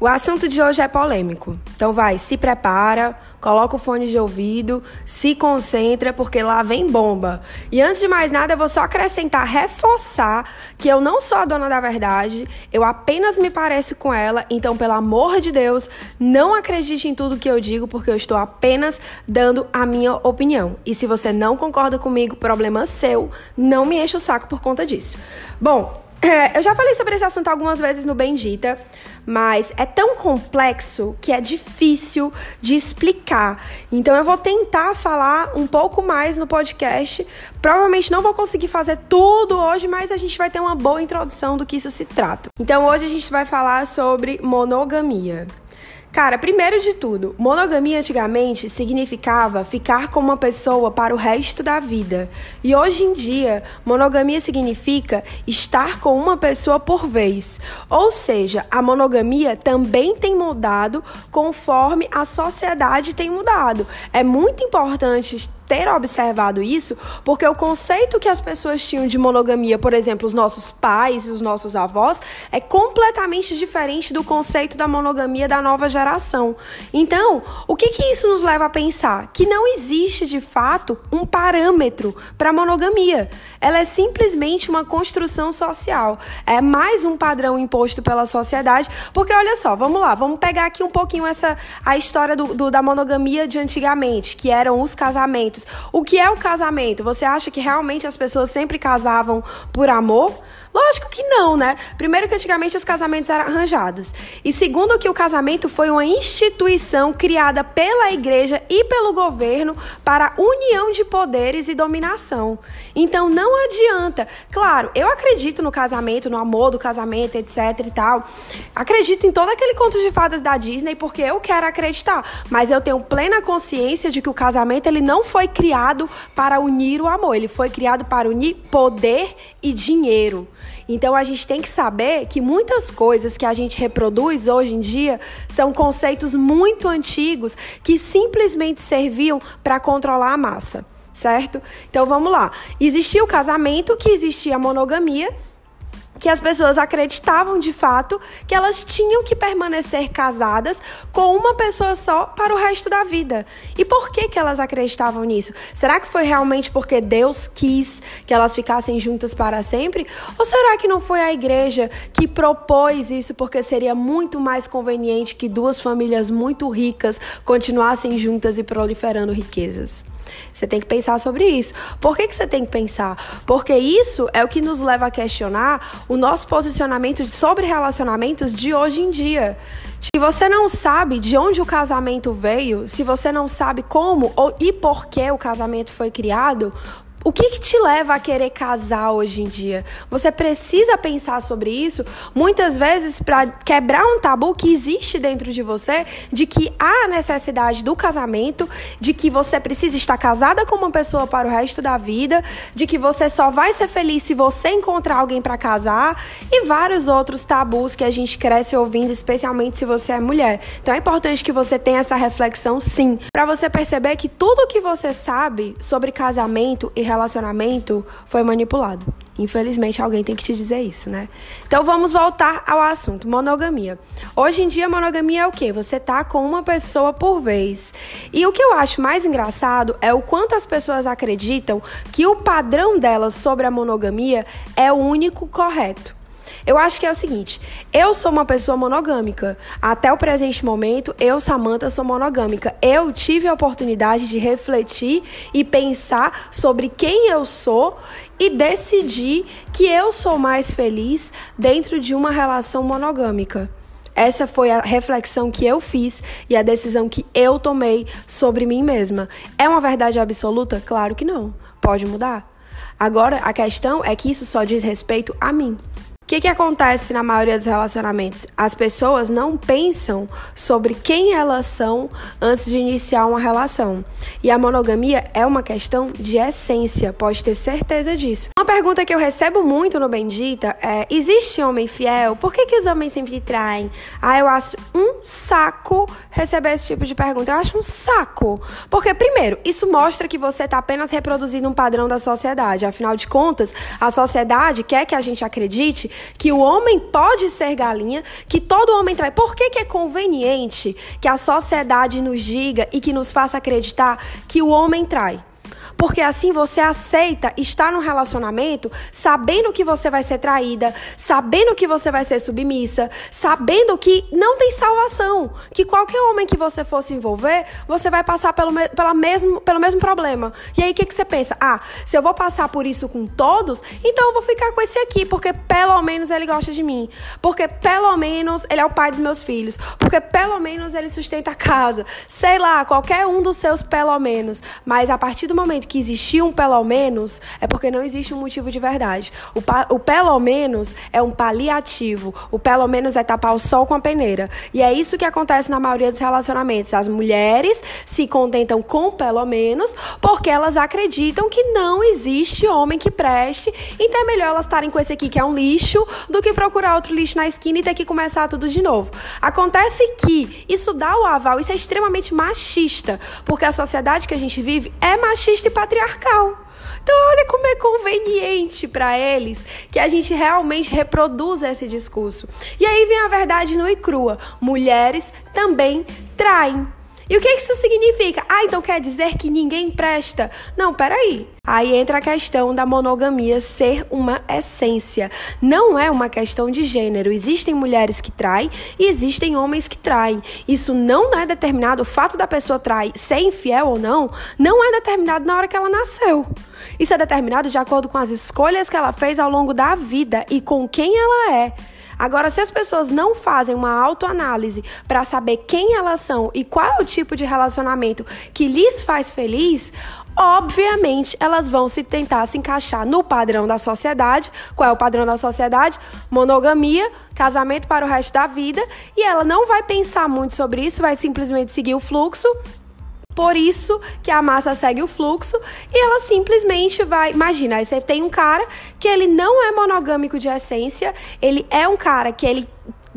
O assunto de hoje é polêmico. Então vai, se prepara, coloca o fone de ouvido, se concentra, porque lá vem bomba. E antes de mais nada, eu vou só acrescentar, reforçar que eu não sou a dona da verdade, eu apenas me pareço com ela, então pelo amor de Deus, não acredite em tudo que eu digo, porque eu estou apenas dando a minha opinião. E se você não concorda comigo, problema seu, não me enche o saco por conta disso. Bom, eu já falei sobre esse assunto algumas vezes no Bendita, mas é tão complexo que é difícil de explicar. Então eu vou tentar falar um pouco mais no podcast. Provavelmente não vou conseguir fazer tudo hoje, mas a gente vai ter uma boa introdução do que isso se trata. Então hoje a gente vai falar sobre monogamia. Cara, primeiro de tudo, monogamia antigamente significava ficar com uma pessoa para o resto da vida. E hoje em dia, monogamia significa estar com uma pessoa por vez. Ou seja, a monogamia também tem mudado conforme a sociedade tem mudado. É muito importante ter observado isso, porque o conceito que as pessoas tinham de monogamia, por exemplo, os nossos pais e os nossos avós, é completamente diferente do conceito da monogamia da nova geração. Então, o que, que isso nos leva a pensar? Que não existe de fato um parâmetro para monogamia. Ela é simplesmente uma construção social. É mais um padrão imposto pela sociedade, porque olha só, vamos lá, vamos pegar aqui um pouquinho essa a história do, do da monogamia de antigamente, que eram os casamentos casamentos. O que é o casamento? Você acha que realmente as pessoas sempre casavam por amor? Lógico que não, né? Primeiro que antigamente os casamentos eram arranjados. E segundo que o casamento foi uma instituição criada pela igreja e pelo governo para união de poderes e dominação. Então não adianta. Claro, eu acredito no casamento, no amor do casamento, etc e tal. Acredito em todo aquele conto de fadas da Disney porque eu quero acreditar, mas eu tenho plena consciência de que o casamento ele não foi criado para unir o amor, ele foi criado para unir poder e dinheiro. Então a gente tem que saber que muitas coisas que a gente reproduz hoje em dia são conceitos muito antigos que simplesmente serviam para controlar a massa, certo? Então vamos lá. Existia o casamento, que existia a monogamia que as pessoas acreditavam de fato que elas tinham que permanecer casadas com uma pessoa só para o resto da vida. E por que que elas acreditavam nisso? Será que foi realmente porque Deus quis que elas ficassem juntas para sempre? Ou será que não foi a igreja que propôs isso porque seria muito mais conveniente que duas famílias muito ricas continuassem juntas e proliferando riquezas? Você tem que pensar sobre isso. Por que, que você tem que pensar? Porque isso é o que nos leva a questionar o nosso posicionamento sobre relacionamentos de hoje em dia. Se você não sabe de onde o casamento veio, se você não sabe como ou, e por que o casamento foi criado, o que, que, te leva a querer casar hoje em dia? Você precisa pensar sobre isso muitas vezes para quebrar um tabu que existe dentro de você de que há necessidade do casamento, de que você precisa estar casada com uma pessoa para o resto da vida, de que você só vai ser feliz se você encontrar alguém para casar e vários outros tabus que a gente cresce ouvindo, especialmente se você é mulher. Então é importante que você tenha essa reflexão sim, para você perceber que tudo que você sabe sobre casamento e relacionamento foi manipulado. Infelizmente, alguém tem que te dizer isso, né? Então vamos voltar ao assunto: monogamia. Hoje em dia, monogamia é o quê? Você tá com uma pessoa por vez. E o que eu acho mais engraçado é o quanto as pessoas acreditam que o padrão delas sobre a monogamia é o único correto. Eu acho que é o seguinte: eu sou uma pessoa monogâmica. Até o presente momento, eu, Samantha, sou monogâmica. Eu tive a oportunidade de refletir e pensar sobre quem eu sou e decidir que eu sou mais feliz dentro de uma relação monogâmica. Essa foi a reflexão que eu fiz e a decisão que eu tomei sobre mim mesma. É uma verdade absoluta? Claro que não. Pode mudar. Agora, a questão é que isso só diz respeito a mim. O que, que acontece na maioria dos relacionamentos? As pessoas não pensam sobre quem elas são antes de iniciar uma relação. E a monogamia é uma questão de essência, pode ter certeza disso. Uma pergunta que eu recebo muito no Bendita é: existe homem fiel? Por que, que os homens sempre traem? Ah, eu acho um saco receber esse tipo de pergunta. Eu acho um saco. Porque, primeiro, isso mostra que você está apenas reproduzindo um padrão da sociedade. Afinal de contas, a sociedade quer que a gente acredite que o homem pode ser galinha, que todo homem trai. Por que, que é conveniente que a sociedade nos diga e que nos faça acreditar que o homem trai? Porque assim você aceita estar no relacionamento sabendo que você vai ser traída, sabendo que você vai ser submissa, sabendo que não tem salvação, que qualquer homem que você fosse envolver, você vai passar pelo, pela mesmo, pelo mesmo problema. E aí o que, que você pensa? Ah, se eu vou passar por isso com todos, então eu vou ficar com esse aqui, porque pelo menos ele gosta de mim. Porque pelo menos ele é o pai dos meus filhos. Porque pelo menos ele sustenta a casa. Sei lá, qualquer um dos seus pelo menos. Mas a partir do momento que existir um pelo menos, é porque não existe um motivo de verdade. O, o pelo menos é um paliativo. O pelo menos é tapar o sol com a peneira. E é isso que acontece na maioria dos relacionamentos. As mulheres se contentam com pelo menos porque elas acreditam que não existe homem que preste. Então é melhor elas estarem com esse aqui que é um lixo do que procurar outro lixo na esquina e ter que começar tudo de novo. Acontece que isso dá o aval, isso é extremamente machista, porque a sociedade que a gente vive é machista e patriarcal. Então, olha como é conveniente para eles que a gente realmente reproduza esse discurso. E aí vem a verdade nua e crua: mulheres também traem. E o que isso significa? Ah, então quer dizer que ninguém presta? Não, peraí. Aí entra a questão da monogamia ser uma essência. Não é uma questão de gênero. Existem mulheres que traem e existem homens que traem. Isso não é determinado, o fato da pessoa trair, ser infiel ou não, não é determinado na hora que ela nasceu. Isso é determinado de acordo com as escolhas que ela fez ao longo da vida e com quem ela é. Agora, se as pessoas não fazem uma autoanálise para saber quem elas são e qual é o tipo de relacionamento que lhes faz feliz, obviamente elas vão se tentar se encaixar no padrão da sociedade. Qual é o padrão da sociedade? Monogamia, casamento para o resto da vida, e ela não vai pensar muito sobre isso, vai simplesmente seguir o fluxo por isso que a massa segue o fluxo e ela simplesmente vai. Imagina, aí você tem um cara que ele não é monogâmico de essência, ele é um cara que ele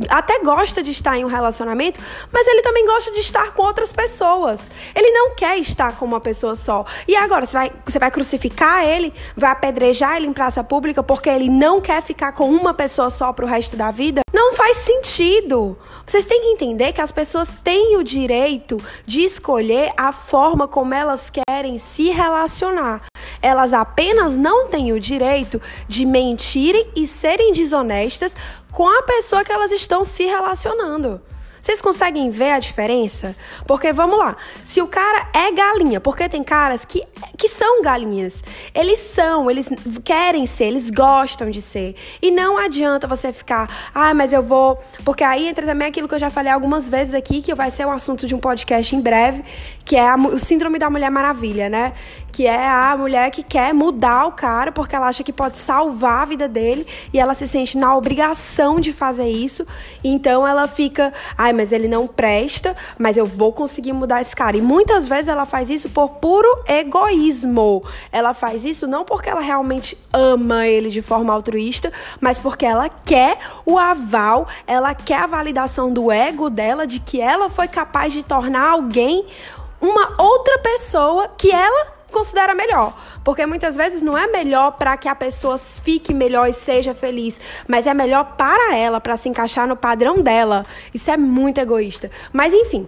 até gosta de estar em um relacionamento, mas ele também gosta de estar com outras pessoas. Ele não quer estar com uma pessoa só. E agora, você vai, você vai crucificar ele, vai apedrejar ele em praça pública porque ele não quer ficar com uma pessoa só pro resto da vida? Não faz sentido. Vocês têm que entender que as pessoas têm o direito de escolher a forma como elas querem se relacionar. Elas apenas não têm o direito de mentirem e serem desonestas com a pessoa que elas estão se relacionando. Vocês conseguem ver a diferença? Porque vamos lá, se o cara é galinha, porque tem caras que, que são galinhas. Eles são, eles querem ser, eles gostam de ser. E não adianta você ficar, ah, mas eu vou. Porque aí entra também aquilo que eu já falei algumas vezes aqui, que vai ser um assunto de um podcast em breve, que é a, o síndrome da Mulher Maravilha, né? Que é a mulher que quer mudar o cara porque ela acha que pode salvar a vida dele e ela se sente na obrigação de fazer isso. Então ela fica, ai, mas ele não presta, mas eu vou conseguir mudar esse cara. E muitas vezes ela faz isso por puro egoísmo. Ela faz isso não porque ela realmente ama ele de forma altruísta, mas porque ela quer o aval, ela quer a validação do ego dela de que ela foi capaz de tornar alguém uma outra pessoa que ela considera melhor. Porque muitas vezes não é melhor para que a pessoa fique melhor e seja feliz, mas é melhor para ela, para se encaixar no padrão dela. Isso é muito egoísta. Mas enfim,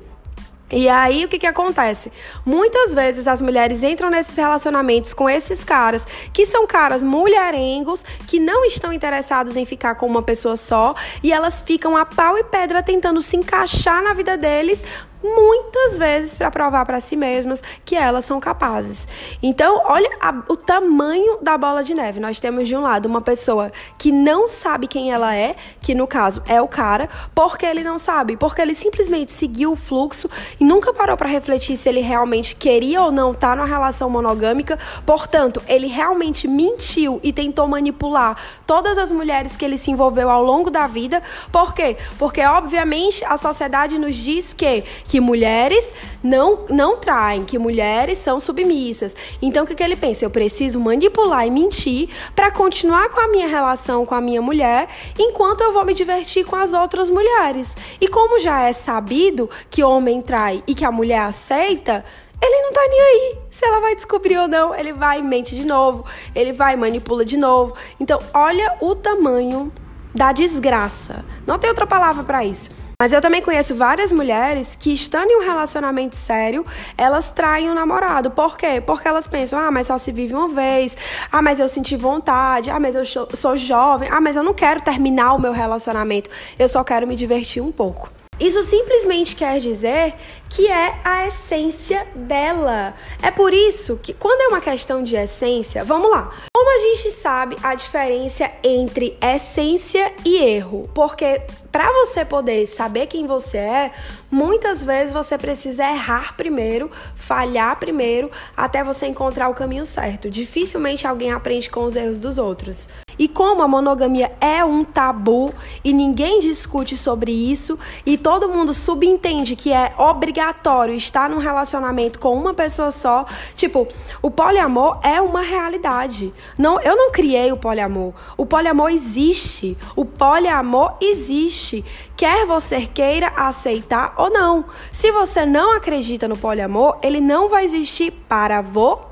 e aí, o que, que acontece? Muitas vezes as mulheres entram nesses relacionamentos com esses caras, que são caras mulherengos, que não estão interessados em ficar com uma pessoa só, e elas ficam a pau e pedra tentando se encaixar na vida deles, muitas vezes para provar para si mesmas que elas são capazes. Então, olha a, o tamanho da bola de neve. Nós temos de um lado uma pessoa que não sabe quem ela é, que no caso é o cara, porque ele não sabe, porque ele simplesmente seguiu o fluxo e nunca parou para refletir se ele realmente queria ou não estar tá numa relação monogâmica. Portanto, ele realmente mentiu e tentou manipular todas as mulheres que ele se envolveu ao longo da vida. Por quê? Porque obviamente a sociedade nos diz que que mulheres não, não traem, que mulheres são submissas. Então o que, que ele pensa? Eu preciso manipular e mentir para continuar com a minha relação com a minha mulher, enquanto eu vou me divertir com as outras mulheres. E como já é sabido que homem trai e que a mulher aceita, ele não tá nem aí. Se ela vai descobrir ou não, ele vai e mente de novo, ele vai e manipula de novo. Então, olha o tamanho da desgraça. Não tem outra palavra para isso. Mas eu também conheço várias mulheres que, estando em um relacionamento sério, elas traem o namorado. Por quê? Porque elas pensam, ah, mas só se vive uma vez. Ah, mas eu senti vontade. Ah, mas eu sou jovem. Ah, mas eu não quero terminar o meu relacionamento. Eu só quero me divertir um pouco. Isso simplesmente quer dizer que é a essência dela. É por isso que, quando é uma questão de essência, vamos lá. Como a gente sabe a diferença entre essência e erro? Porque para você poder saber quem você é, muitas vezes você precisa errar primeiro, falhar primeiro, até você encontrar o caminho certo. Dificilmente alguém aprende com os erros dos outros. E como a monogamia é um tabu e ninguém discute sobre isso e todo mundo subentende que é obrigatório estar num relacionamento com uma pessoa só, tipo, o poliamor é uma realidade. Não, eu não criei o poliamor. O poliamor existe. O poliamor existe. Quer você queira aceitar ou não. Se você não acredita no poliamor, ele não vai existir para você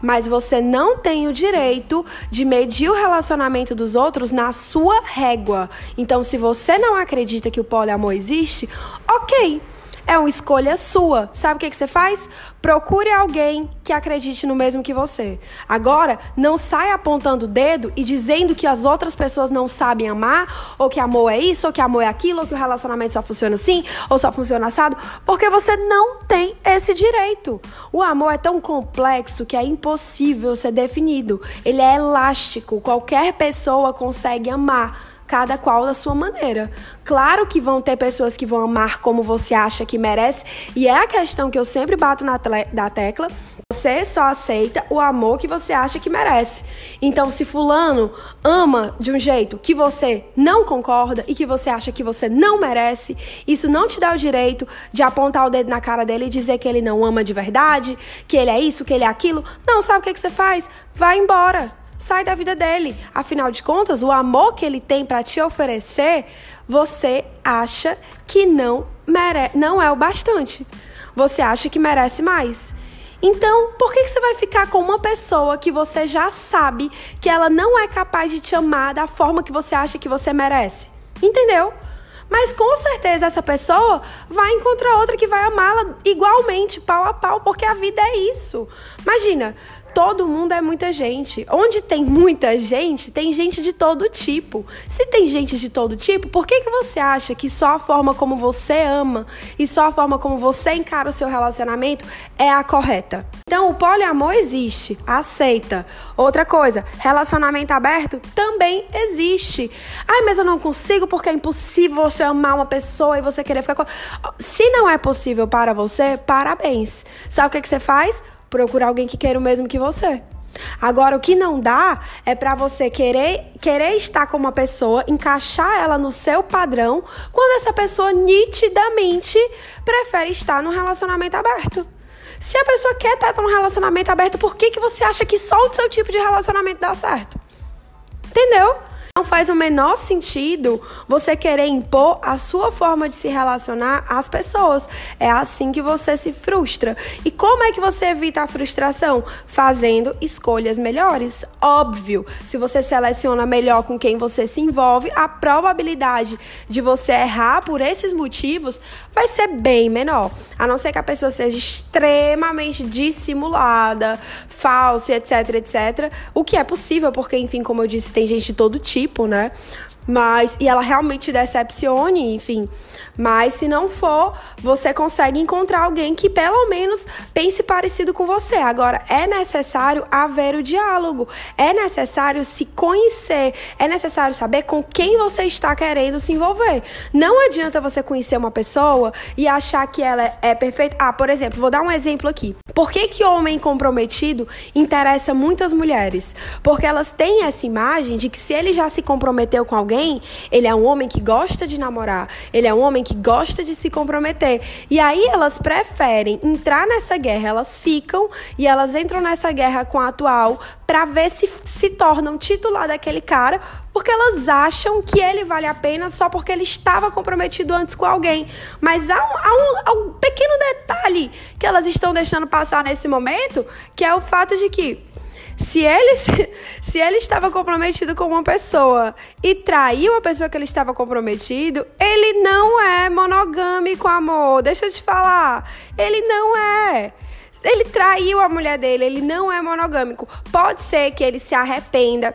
mas você não tem o direito de medir o relacionamento dos outros na sua régua. Então, se você não acredita que o poliamor existe, ok. É uma escolha sua. Sabe o que, que você faz? Procure alguém que acredite no mesmo que você. Agora, não saia apontando o dedo e dizendo que as outras pessoas não sabem amar, ou que amor é isso, ou que amor é aquilo, ou que o relacionamento só funciona assim, ou só funciona assado, porque você não tem esse direito. O amor é tão complexo que é impossível ser definido. Ele é elástico. Qualquer pessoa consegue amar cada qual da sua maneira. Claro que vão ter pessoas que vão amar como você acha que merece, e é a questão que eu sempre bato na, na tecla. Você só aceita o amor que você acha que merece. Então, se fulano ama de um jeito que você não concorda e que você acha que você não merece, isso não te dá o direito de apontar o dedo na cara dele e dizer que ele não ama de verdade, que ele é isso, que ele é aquilo. Não, sabe o que, que você faz? Vai embora sai da vida dele. Afinal de contas, o amor que ele tem para te oferecer, você acha que não mere não é o bastante. Você acha que merece mais. Então, por que, que você vai ficar com uma pessoa que você já sabe que ela não é capaz de te amar da forma que você acha que você merece? Entendeu? Mas com certeza essa pessoa vai encontrar outra que vai amá-la igualmente, pau a pau, porque a vida é isso. Imagina, todo mundo é muita gente. Onde tem muita gente, tem gente de todo tipo. Se tem gente de todo tipo, por que, que você acha que só a forma como você ama e só a forma como você encara o seu relacionamento é a correta? Então, o poliamor existe, aceita. Outra coisa, relacionamento aberto também existe. Ai, mas eu não consigo porque é impossível você amar uma pessoa e você querer ficar com. Se não é possível para você, parabéns. Sabe o que, que você faz? Procurar alguém que queira o mesmo que você. Agora, o que não dá é para você querer, querer estar com uma pessoa, encaixar ela no seu padrão, quando essa pessoa nitidamente prefere estar num relacionamento aberto. Se a pessoa quer estar num relacionamento aberto, por que, que você acha que só o seu tipo de relacionamento dá certo? Entendeu? Não faz o menor sentido você querer impor a sua forma de se relacionar às pessoas. É assim que você se frustra. E como é que você evita a frustração? Fazendo escolhas melhores. Óbvio, se você seleciona melhor com quem você se envolve, a probabilidade de você errar por esses motivos vai ser bem menor. A não ser que a pessoa seja extremamente dissimulada, falsa, etc, etc. O que é possível, porque, enfim, como eu disse, tem gente de todo tipo né? Mas, e ela realmente decepcione, enfim. Mas se não for, você consegue encontrar alguém que pelo menos pense parecido com você. Agora, é necessário haver o diálogo, é necessário se conhecer, é necessário saber com quem você está querendo se envolver. Não adianta você conhecer uma pessoa e achar que ela é perfeita. Ah, por exemplo, vou dar um exemplo aqui. Por que, que homem comprometido interessa muitas mulheres? Porque elas têm essa imagem de que se ele já se comprometeu com alguém, alguém, ele é um homem que gosta de namorar, ele é um homem que gosta de se comprometer. E aí elas preferem entrar nessa guerra, elas ficam e elas entram nessa guerra com a atual para ver se se tornam titular daquele cara, porque elas acham que ele vale a pena só porque ele estava comprometido antes com alguém. Mas há um, há um, há um pequeno detalhe que elas estão deixando passar nesse momento, que é o fato de que se ele, se ele estava comprometido com uma pessoa e traiu a pessoa que ele estava comprometido, ele não é monogâmico, amor. Deixa eu te falar. Ele não é. Ele traiu a mulher dele, ele não é monogâmico. Pode ser que ele se arrependa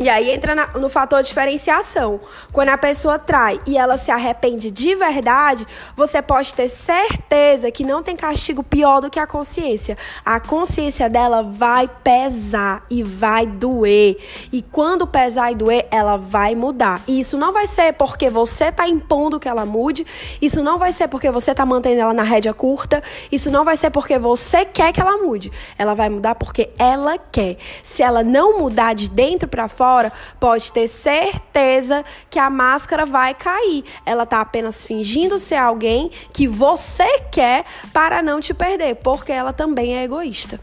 e aí entra na, no fator diferenciação. Quando a pessoa trai e ela se arrepende de verdade, você pode ter certeza que não tem castigo pior do que a consciência. A consciência dela vai pesar e vai doer. E quando pesar e doer, ela vai mudar. E isso não vai ser porque você está impondo que ela mude. Isso não vai ser porque você está mantendo ela na rédea curta. Isso não vai ser porque você quer que ela mude. Ela vai mudar porque ela quer. Se ela não mudar de dentro para fora, fora, pode ter certeza que a máscara vai cair. Ela está apenas fingindo ser alguém que você quer para não te perder, porque ela também é egoísta.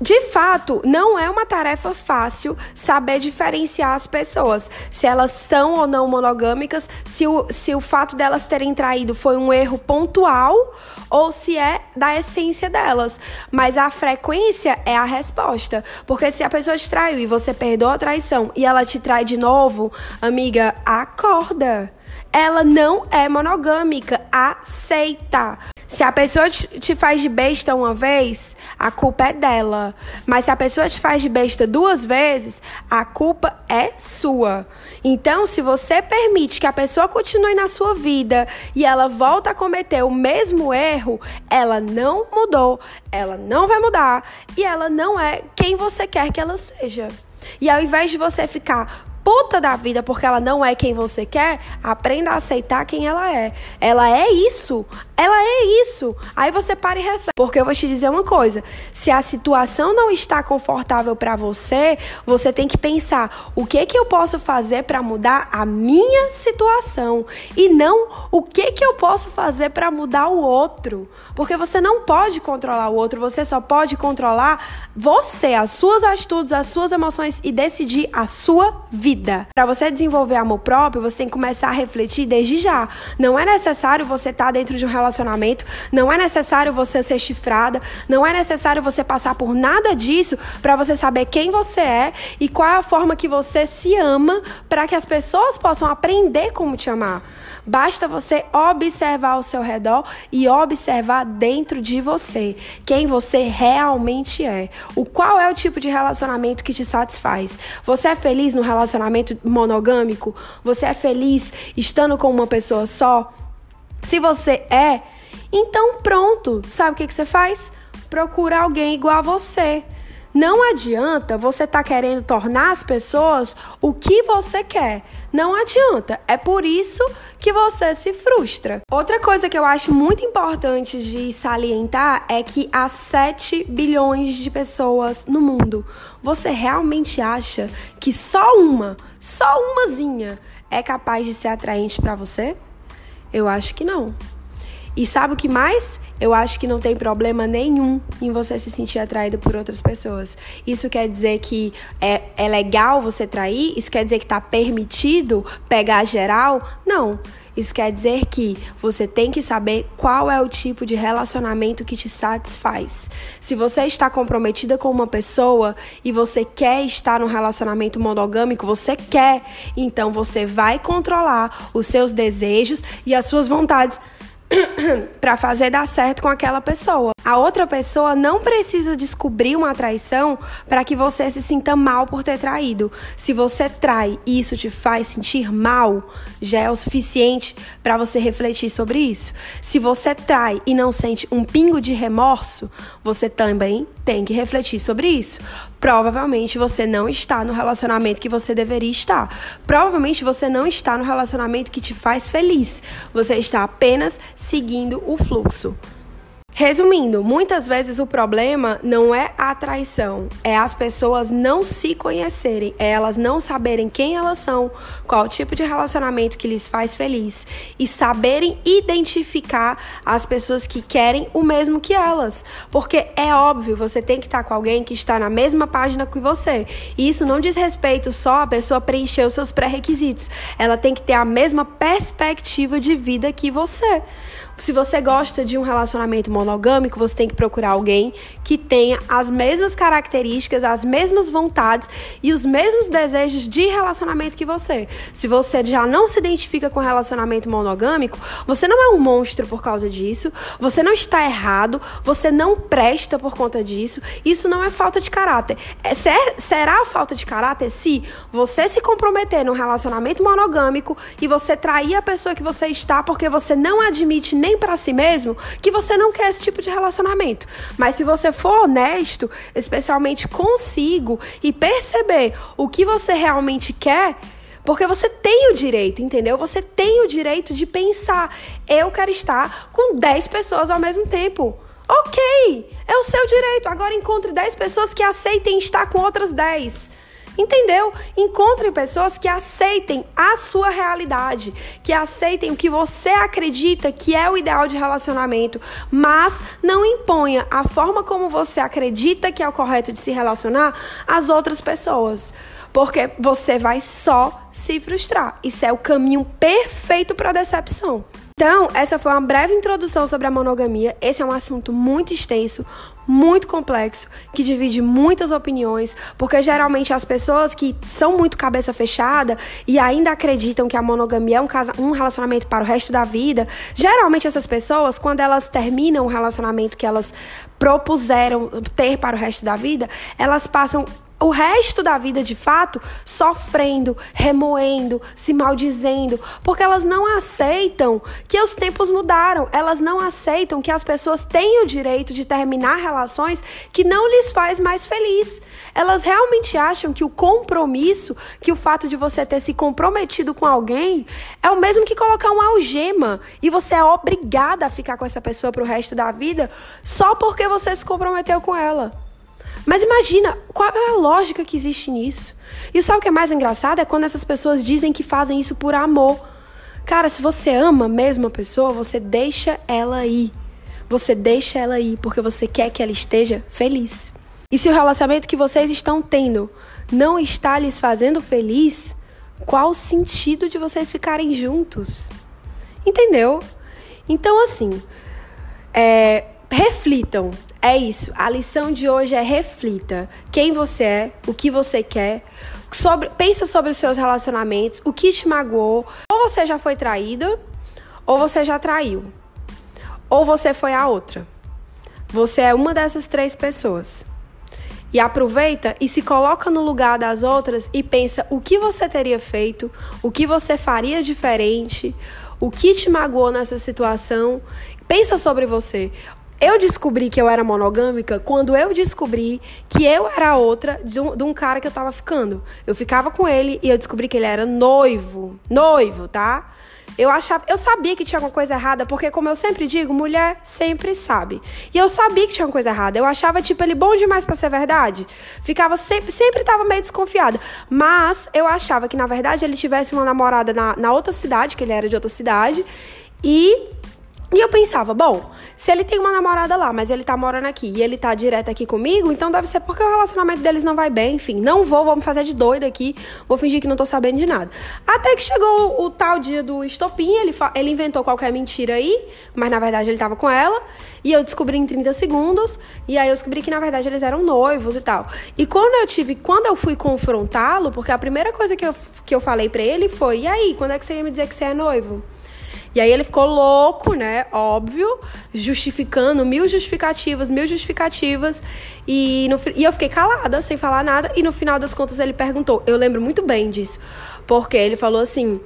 De fato, não é uma tarefa fácil saber diferenciar as pessoas, se elas são ou não monogâmicas, se o, se o fato delas terem traído foi um erro pontual ou se é da essência delas. Mas a frequência é a resposta. Porque se a pessoa te traiu e você perdoa a traição e ela te trai de novo, amiga, acorda. Ela não é monogâmica, aceita. Se a pessoa te faz de besta uma vez, a culpa é dela. Mas se a pessoa te faz de besta duas vezes, a culpa é sua. Então, se você permite que a pessoa continue na sua vida e ela volta a cometer o mesmo erro, ela não mudou, ela não vai mudar e ela não é quem você quer que ela seja. E ao invés de você ficar puta da vida porque ela não é quem você quer, aprenda a aceitar quem ela é. Ela é isso. Ela é isso. Aí você para e reflete. Porque eu vou te dizer uma coisa: se a situação não está confortável para você, você tem que pensar o que que eu posso fazer para mudar a minha situação e não o que que eu posso fazer para mudar o outro. Porque você não pode controlar o outro, você só pode controlar você, as suas atitudes, as suas emoções e decidir a sua vida. Para você desenvolver amor próprio, você tem que começar a refletir desde já. Não é necessário você estar tá dentro de um relacionamento relacionamento, não é necessário você ser chifrada, não é necessário você passar por nada disso para você saber quem você é e qual é a forma que você se ama para que as pessoas possam aprender como te amar. Basta você observar ao seu redor e observar dentro de você quem você realmente é. O qual é o tipo de relacionamento que te satisfaz? Você é feliz no relacionamento monogâmico? Você é feliz estando com uma pessoa só? Se você é, então pronto. Sabe o que, que você faz? Procura alguém igual a você. Não adianta você estar tá querendo tornar as pessoas o que você quer. Não adianta. É por isso que você se frustra. Outra coisa que eu acho muito importante de salientar é que há 7 bilhões de pessoas no mundo. Você realmente acha que só uma, só umazinha é capaz de ser atraente para você? Eu acho que não. E sabe o que mais? Eu acho que não tem problema nenhum em você se sentir atraído por outras pessoas. Isso quer dizer que é, é legal você trair? Isso quer dizer que está permitido pegar geral? Não. Isso quer dizer que você tem que saber qual é o tipo de relacionamento que te satisfaz. Se você está comprometida com uma pessoa e você quer estar num relacionamento monogâmico, você quer, então você vai controlar os seus desejos e as suas vontades para fazer dar certo com aquela pessoa. A outra pessoa não precisa descobrir uma traição para que você se sinta mal por ter traído. Se você trai e isso te faz sentir mal, já é o suficiente para você refletir sobre isso. Se você trai e não sente um pingo de remorso, você também tem que refletir sobre isso. Provavelmente você não está no relacionamento que você deveria estar. Provavelmente você não está no relacionamento que te faz feliz. Você está apenas seguindo o fluxo. Resumindo, muitas vezes o problema não é a traição, é as pessoas não se conhecerem, é elas não saberem quem elas são, qual tipo de relacionamento que lhes faz feliz e saberem identificar as pessoas que querem o mesmo que elas. Porque é óbvio, você tem que estar com alguém que está na mesma página que você. E isso não diz respeito só a pessoa preencher os seus pré-requisitos. Ela tem que ter a mesma perspectiva de vida que você. Se você gosta de um relacionamento monogâmico, você tem que procurar alguém que tenha as mesmas características, as mesmas vontades e os mesmos desejos de relacionamento que você. Se você já não se identifica com relacionamento monogâmico, você não é um monstro por causa disso, você não está errado, você não presta por conta disso. Isso não é falta de caráter. É, ser, será falta de caráter se você se comprometer num relacionamento monogâmico e você trair a pessoa que você está porque você não admite nem para si mesmo que você não quer esse tipo de relacionamento. Mas se você for honesto, especialmente consigo, e perceber o que você realmente quer, porque você tem o direito, entendeu? Você tem o direito de pensar, eu quero estar com 10 pessoas ao mesmo tempo. Ok, é o seu direito. Agora encontre 10 pessoas que aceitem estar com outras 10. Entendeu? Encontre pessoas que aceitem a sua realidade, que aceitem o que você acredita que é o ideal de relacionamento, mas não imponha a forma como você acredita que é o correto de se relacionar às outras pessoas. Porque você vai só se frustrar. Isso é o caminho perfeito para a decepção. Então, essa foi uma breve introdução sobre a monogamia. Esse é um assunto muito extenso, muito complexo, que divide muitas opiniões, porque geralmente as pessoas que são muito cabeça fechada e ainda acreditam que a monogamia é um, casa, um relacionamento para o resto da vida, geralmente essas pessoas, quando elas terminam o relacionamento que elas propuseram ter para o resto da vida, elas passam o resto da vida, de fato, sofrendo, remoendo, se maldizendo, porque elas não aceitam que os tempos mudaram, elas não aceitam que as pessoas têm o direito de terminar relações que não lhes faz mais feliz. Elas realmente acham que o compromisso, que o fato de você ter se comprometido com alguém, é o mesmo que colocar uma algema e você é obrigada a ficar com essa pessoa pro resto da vida só porque você se comprometeu com ela. Mas imagina, qual é a lógica que existe nisso? E sabe o que é mais engraçado? É quando essas pessoas dizem que fazem isso por amor. Cara, se você ama mesmo a pessoa, você deixa ela ir. Você deixa ela ir porque você quer que ela esteja feliz. E se o relacionamento que vocês estão tendo não está lhes fazendo feliz, qual o sentido de vocês ficarem juntos? Entendeu? Então, assim, é, reflitam. É isso. A lição de hoje é reflita quem você é, o que você quer, sobre, pensa sobre os seus relacionamentos, o que te magoou. Ou você já foi traída, ou você já traiu. Ou você foi a outra. Você é uma dessas três pessoas. E aproveita e se coloca no lugar das outras e pensa o que você teria feito, o que você faria diferente, o que te magoou nessa situação. Pensa sobre você. Eu descobri que eu era monogâmica quando eu descobri que eu era outra de um, de um, cara que eu tava ficando. Eu ficava com ele e eu descobri que ele era noivo. Noivo, tá? Eu achava, eu sabia que tinha alguma coisa errada, porque como eu sempre digo, mulher sempre sabe. E eu sabia que tinha alguma coisa errada. Eu achava tipo ele bom demais para ser verdade. Ficava sempre, sempre tava meio desconfiada. Mas eu achava que na verdade ele tivesse uma namorada na, na outra cidade, que ele era de outra cidade, e e eu pensava, bom, se ele tem uma namorada lá, mas ele tá morando aqui e ele tá direto aqui comigo, então deve ser porque o relacionamento deles não vai bem, enfim. Não vou, vou me fazer de doida aqui, vou fingir que não tô sabendo de nada. Até que chegou o, tal dia do estopim, ele, ele inventou qualquer mentira aí, mas na verdade ele tava com ela, e eu descobri em 30 segundos, e aí eu descobri que na verdade eles eram noivos e tal. E quando eu tive, quando eu fui confrontá-lo, porque a primeira coisa que eu, que eu falei para ele foi: e aí, quando é que você ia me dizer que você é noivo? E aí ele ficou louco, né? Óbvio, justificando mil justificativas, mil justificativas. E, no, e eu fiquei calada, sem falar nada. E no final das contas ele perguntou. Eu lembro muito bem disso. Porque ele falou assim: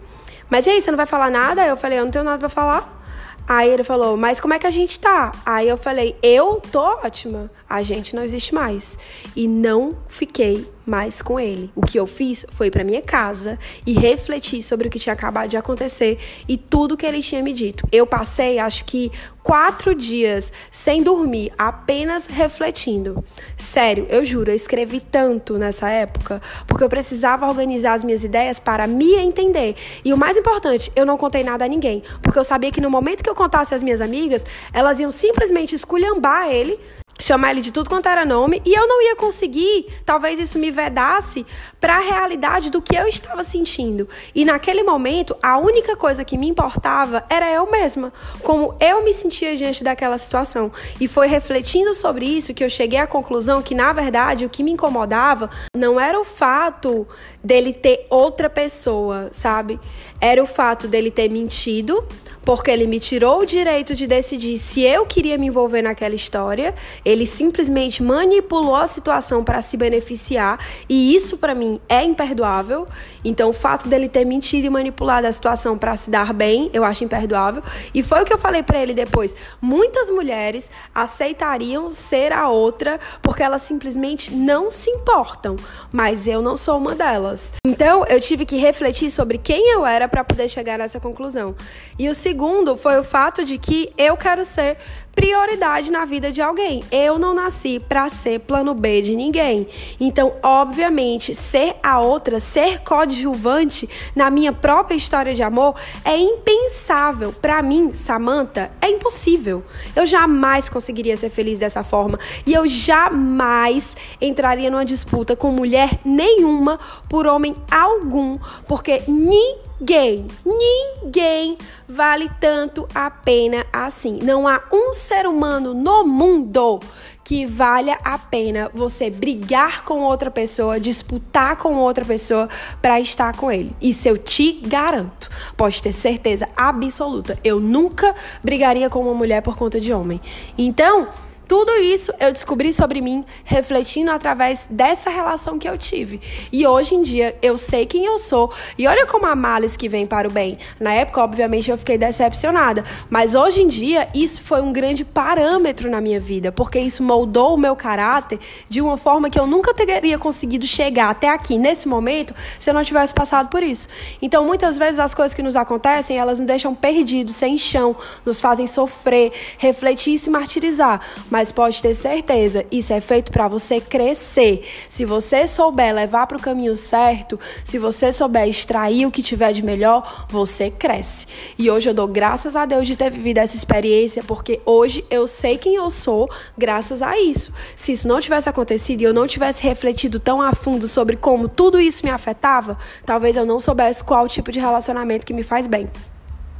Mas e aí, você não vai falar nada? Eu falei: Eu não tenho nada pra falar. Aí ele falou, mas como é que a gente tá? Aí eu falei, eu tô ótima. A gente não existe mais. E não fiquei mais com ele. O que eu fiz foi para minha casa e refletir sobre o que tinha acabado de acontecer e tudo que ele tinha me dito. Eu passei, acho que quatro dias sem dormir, apenas refletindo. Sério, eu juro, eu escrevi tanto nessa época porque eu precisava organizar as minhas ideias para me entender. E o mais importante, eu não contei nada a ninguém, porque eu sabia que no momento que eu contasse às minhas amigas, elas iam simplesmente esculhambar ele chamar ele de tudo quanto era nome e eu não ia conseguir, talvez isso me vedasse para a realidade do que eu estava sentindo. E naquele momento, a única coisa que me importava era eu mesma, como eu me sentia diante daquela situação. E foi refletindo sobre isso que eu cheguei à conclusão que na verdade o que me incomodava não era o fato dele ter outra pessoa, sabe? Era o fato dele ter mentido porque ele me tirou o direito de decidir se eu queria me envolver naquela história. Ele simplesmente manipulou a situação para se beneficiar e isso para mim é imperdoável. Então, o fato dele ter mentido e manipulado a situação para se dar bem, eu acho imperdoável. E foi o que eu falei para ele depois. Muitas mulheres aceitariam ser a outra porque elas simplesmente não se importam, mas eu não sou uma delas. Então, eu tive que refletir sobre quem eu era para poder chegar nessa conclusão. E o segundo foi o fato de que eu quero ser prioridade na vida de alguém. Eu não nasci para ser plano B de ninguém. Então, obviamente, ser a outra, ser coadjuvante na minha própria história de amor é impensável. Para mim, Samantha, é impossível. Eu jamais conseguiria ser feliz dessa forma e eu jamais entraria numa disputa com mulher nenhuma por homem algum, porque ninguém Ninguém, ninguém vale tanto a pena assim. Não há um ser humano no mundo que valha a pena você brigar com outra pessoa, disputar com outra pessoa para estar com ele. Isso eu te garanto. Pode ter certeza absoluta. Eu nunca brigaria com uma mulher por conta de homem. Então, tudo isso eu descobri sobre mim refletindo através dessa relação que eu tive. E hoje em dia eu sei quem eu sou. E olha como a males que vem para o bem. Na época, obviamente, eu fiquei decepcionada. Mas hoje em dia, isso foi um grande parâmetro na minha vida. Porque isso moldou o meu caráter de uma forma que eu nunca teria conseguido chegar até aqui, nesse momento, se eu não tivesse passado por isso. Então, muitas vezes, as coisas que nos acontecem, elas nos deixam perdidos, sem chão, nos fazem sofrer, refletir e se martirizar mas pode ter certeza, isso é feito para você crescer. Se você souber levar para o caminho certo, se você souber extrair o que tiver de melhor, você cresce. E hoje eu dou graças a Deus de ter vivido essa experiência, porque hoje eu sei quem eu sou graças a isso. Se isso não tivesse acontecido e eu não tivesse refletido tão a fundo sobre como tudo isso me afetava, talvez eu não soubesse qual tipo de relacionamento que me faz bem.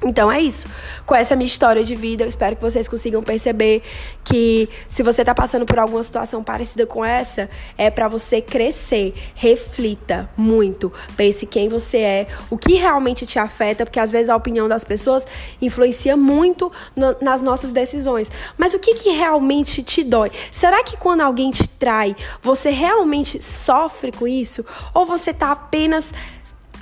Então é isso. Com essa minha história de vida, eu espero que vocês consigam perceber que se você está passando por alguma situação parecida com essa, é para você crescer. Reflita muito. Pense quem você é, o que realmente te afeta, porque às vezes a opinião das pessoas influencia muito no, nas nossas decisões. Mas o que, que realmente te dói? Será que quando alguém te trai, você realmente sofre com isso? Ou você está apenas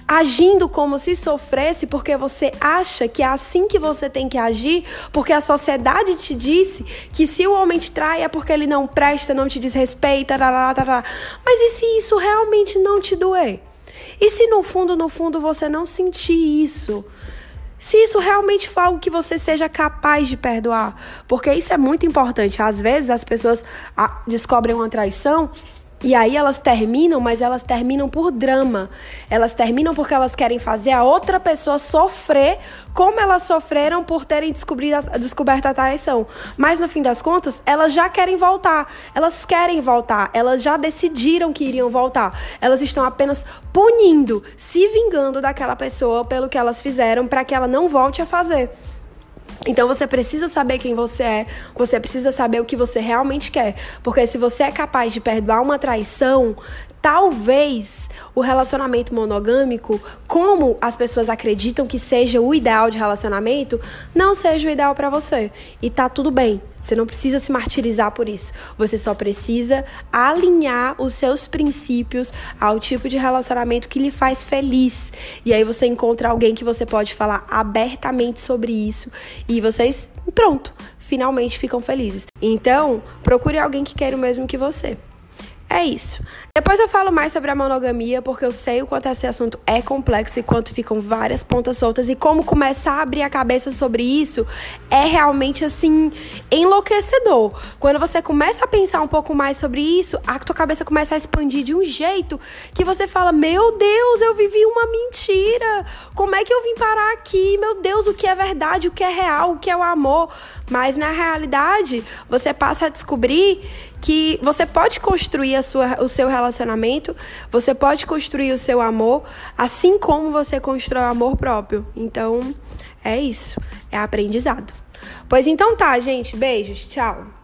agindo como se sofresse porque você acha que é assim que você tem que agir, porque a sociedade te disse que se o homem te trai é porque ele não presta, não te desrespeita, tarará, tarará. mas e se isso realmente não te doer? E se no fundo, no fundo você não sentir isso? Se isso realmente for algo que você seja capaz de perdoar, porque isso é muito importante. Às vezes as pessoas ah, descobrem uma traição e aí elas terminam, mas elas terminam por drama. Elas terminam porque elas querem fazer a outra pessoa sofrer como elas sofreram por terem descoberto a traição. Mas no fim das contas, elas já querem voltar. Elas querem voltar. Elas já decidiram que iriam voltar. Elas estão apenas punindo, se vingando daquela pessoa pelo que elas fizeram para que ela não volte a fazer. Então você precisa saber quem você é, você precisa saber o que você realmente quer. Porque se você é capaz de perdoar uma traição, talvez o relacionamento monogâmico, como as pessoas acreditam que seja o ideal de relacionamento, não seja o ideal para você. E tá tudo bem. Você não precisa se martirizar por isso. Você só precisa alinhar os seus princípios ao tipo de relacionamento que lhe faz feliz. E aí você encontra alguém que você pode falar abertamente sobre isso e vocês, pronto, finalmente ficam felizes. Então, procure alguém que queira o mesmo que você. É isso. Depois eu falo mais sobre a monogamia, porque eu sei o quanto esse assunto é complexo e quanto ficam várias pontas soltas e como começar a abrir a cabeça sobre isso é realmente assim enlouquecedor. Quando você começa a pensar um pouco mais sobre isso, a tua cabeça começa a expandir de um jeito que você fala: "Meu Deus, eu vivi uma mentira. Como é que eu vim parar aqui? Meu Deus, o que é verdade, o que é real, o que é o amor?" Mas na realidade, você passa a descobrir que você pode construir a sua, o seu relacionamento, você pode construir o seu amor, assim como você constrói o amor próprio. Então, é isso. É aprendizado. Pois então tá, gente. Beijos. Tchau.